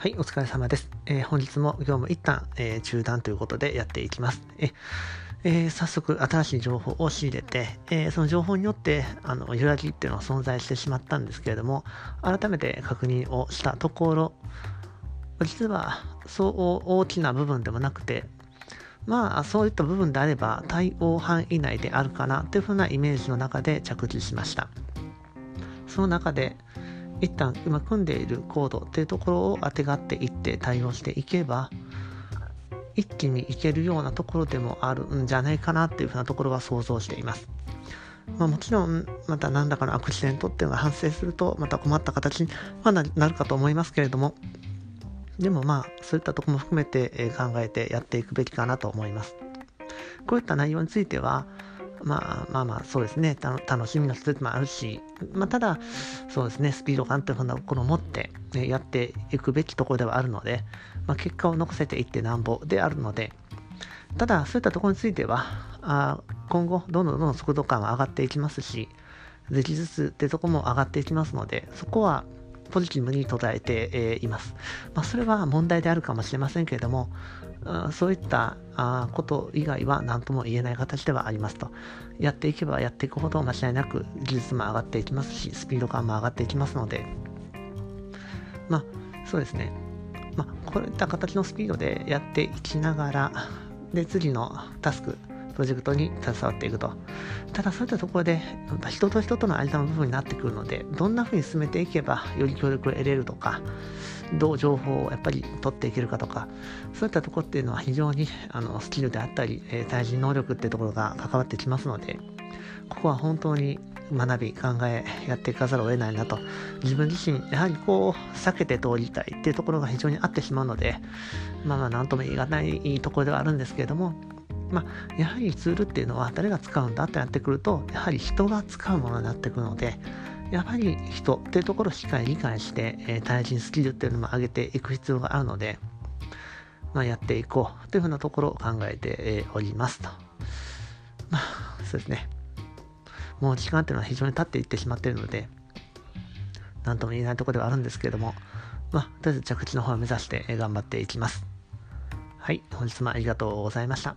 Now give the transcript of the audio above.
はい、お疲れ様です。えー、本日も業務一旦、えー、中断ということでやっていきます。ええー、早速新しい情報を仕入れて、えその情報によってあの揺らぎっていうのは存在してしまったんですけれども、改めて確認をしたところ、実はそう大きな部分でもなくて、まあそういった部分であれば対応範囲内であるかなというふうなイメージの中で着地しました。その中で、一旦今組んでいるコードっていうところをあてがっていって対応していけば一気にいけるようなところでもあるんじゃないかなっていうふうなところは想像しています。まあ、もちろんまた何らかのアクシデントっていうのが発生するとまた困った形にはなるかと思いますけれどもでもまあそういったとこも含めて考えてやっていくべきかなと思います。こういった内容についてはまあまあまあそうですね。楽しみの一つもあるし、まあ、ただそうですね。スピード感というふうなところを持って、ね、やっていくべきところではあるので、まあ、結果を残せていってなんぼであるのでただそういったところについてはあ今後どんどんどんどん速度感は上がっていきますし技術ってとこも上がっていきますのでそこはポジティブに捉えて、います。まあ、それは問題であるかもしれませんけれども、そういったこと以外は何とも言えない形ではありますと。やっていけばやっていくほど間違いなく技術も上がっていきますし、スピード感も上がっていきますので、まあ、そうですね。まあ、こういった形のスピードでやっていきながら、で、次のタスク、プロジェクトに携わっていくと。ただそういったところで、人と人との間の部分になってくるので、どんな風に進めていけばより協力を得れるとか、どう情報をやっぱり取っていけるかとか、そういったところっていうのは非常にあのスキルであったり、え、対人能力っていうところが関わってきますので、ここは本当に学び、考え、やっていかざるを得ないなと。自分自身、やはりこう、避けて通りたいっていうところが非常にあってしまうので、まあまあ、なんとも言い難いところではあるんですけれども、まあ、やはりツールっていうのは誰が使うんだってなってくると、やはり人が使うものになってくるので、やはり人っていうところをしっかり理解して、えー、対人スキルっていうのも上げていく必要があるので、まあ、やっていこうというふうなところを考えて、おりますと。まあ、そうですね。もう時間っていうのは非常に経っていってしまっているので、なんとも言えないところではあるんですけれども、まあ、とりあえず着地の方を目指して頑張っていきます。はい、本日もありがとうございました。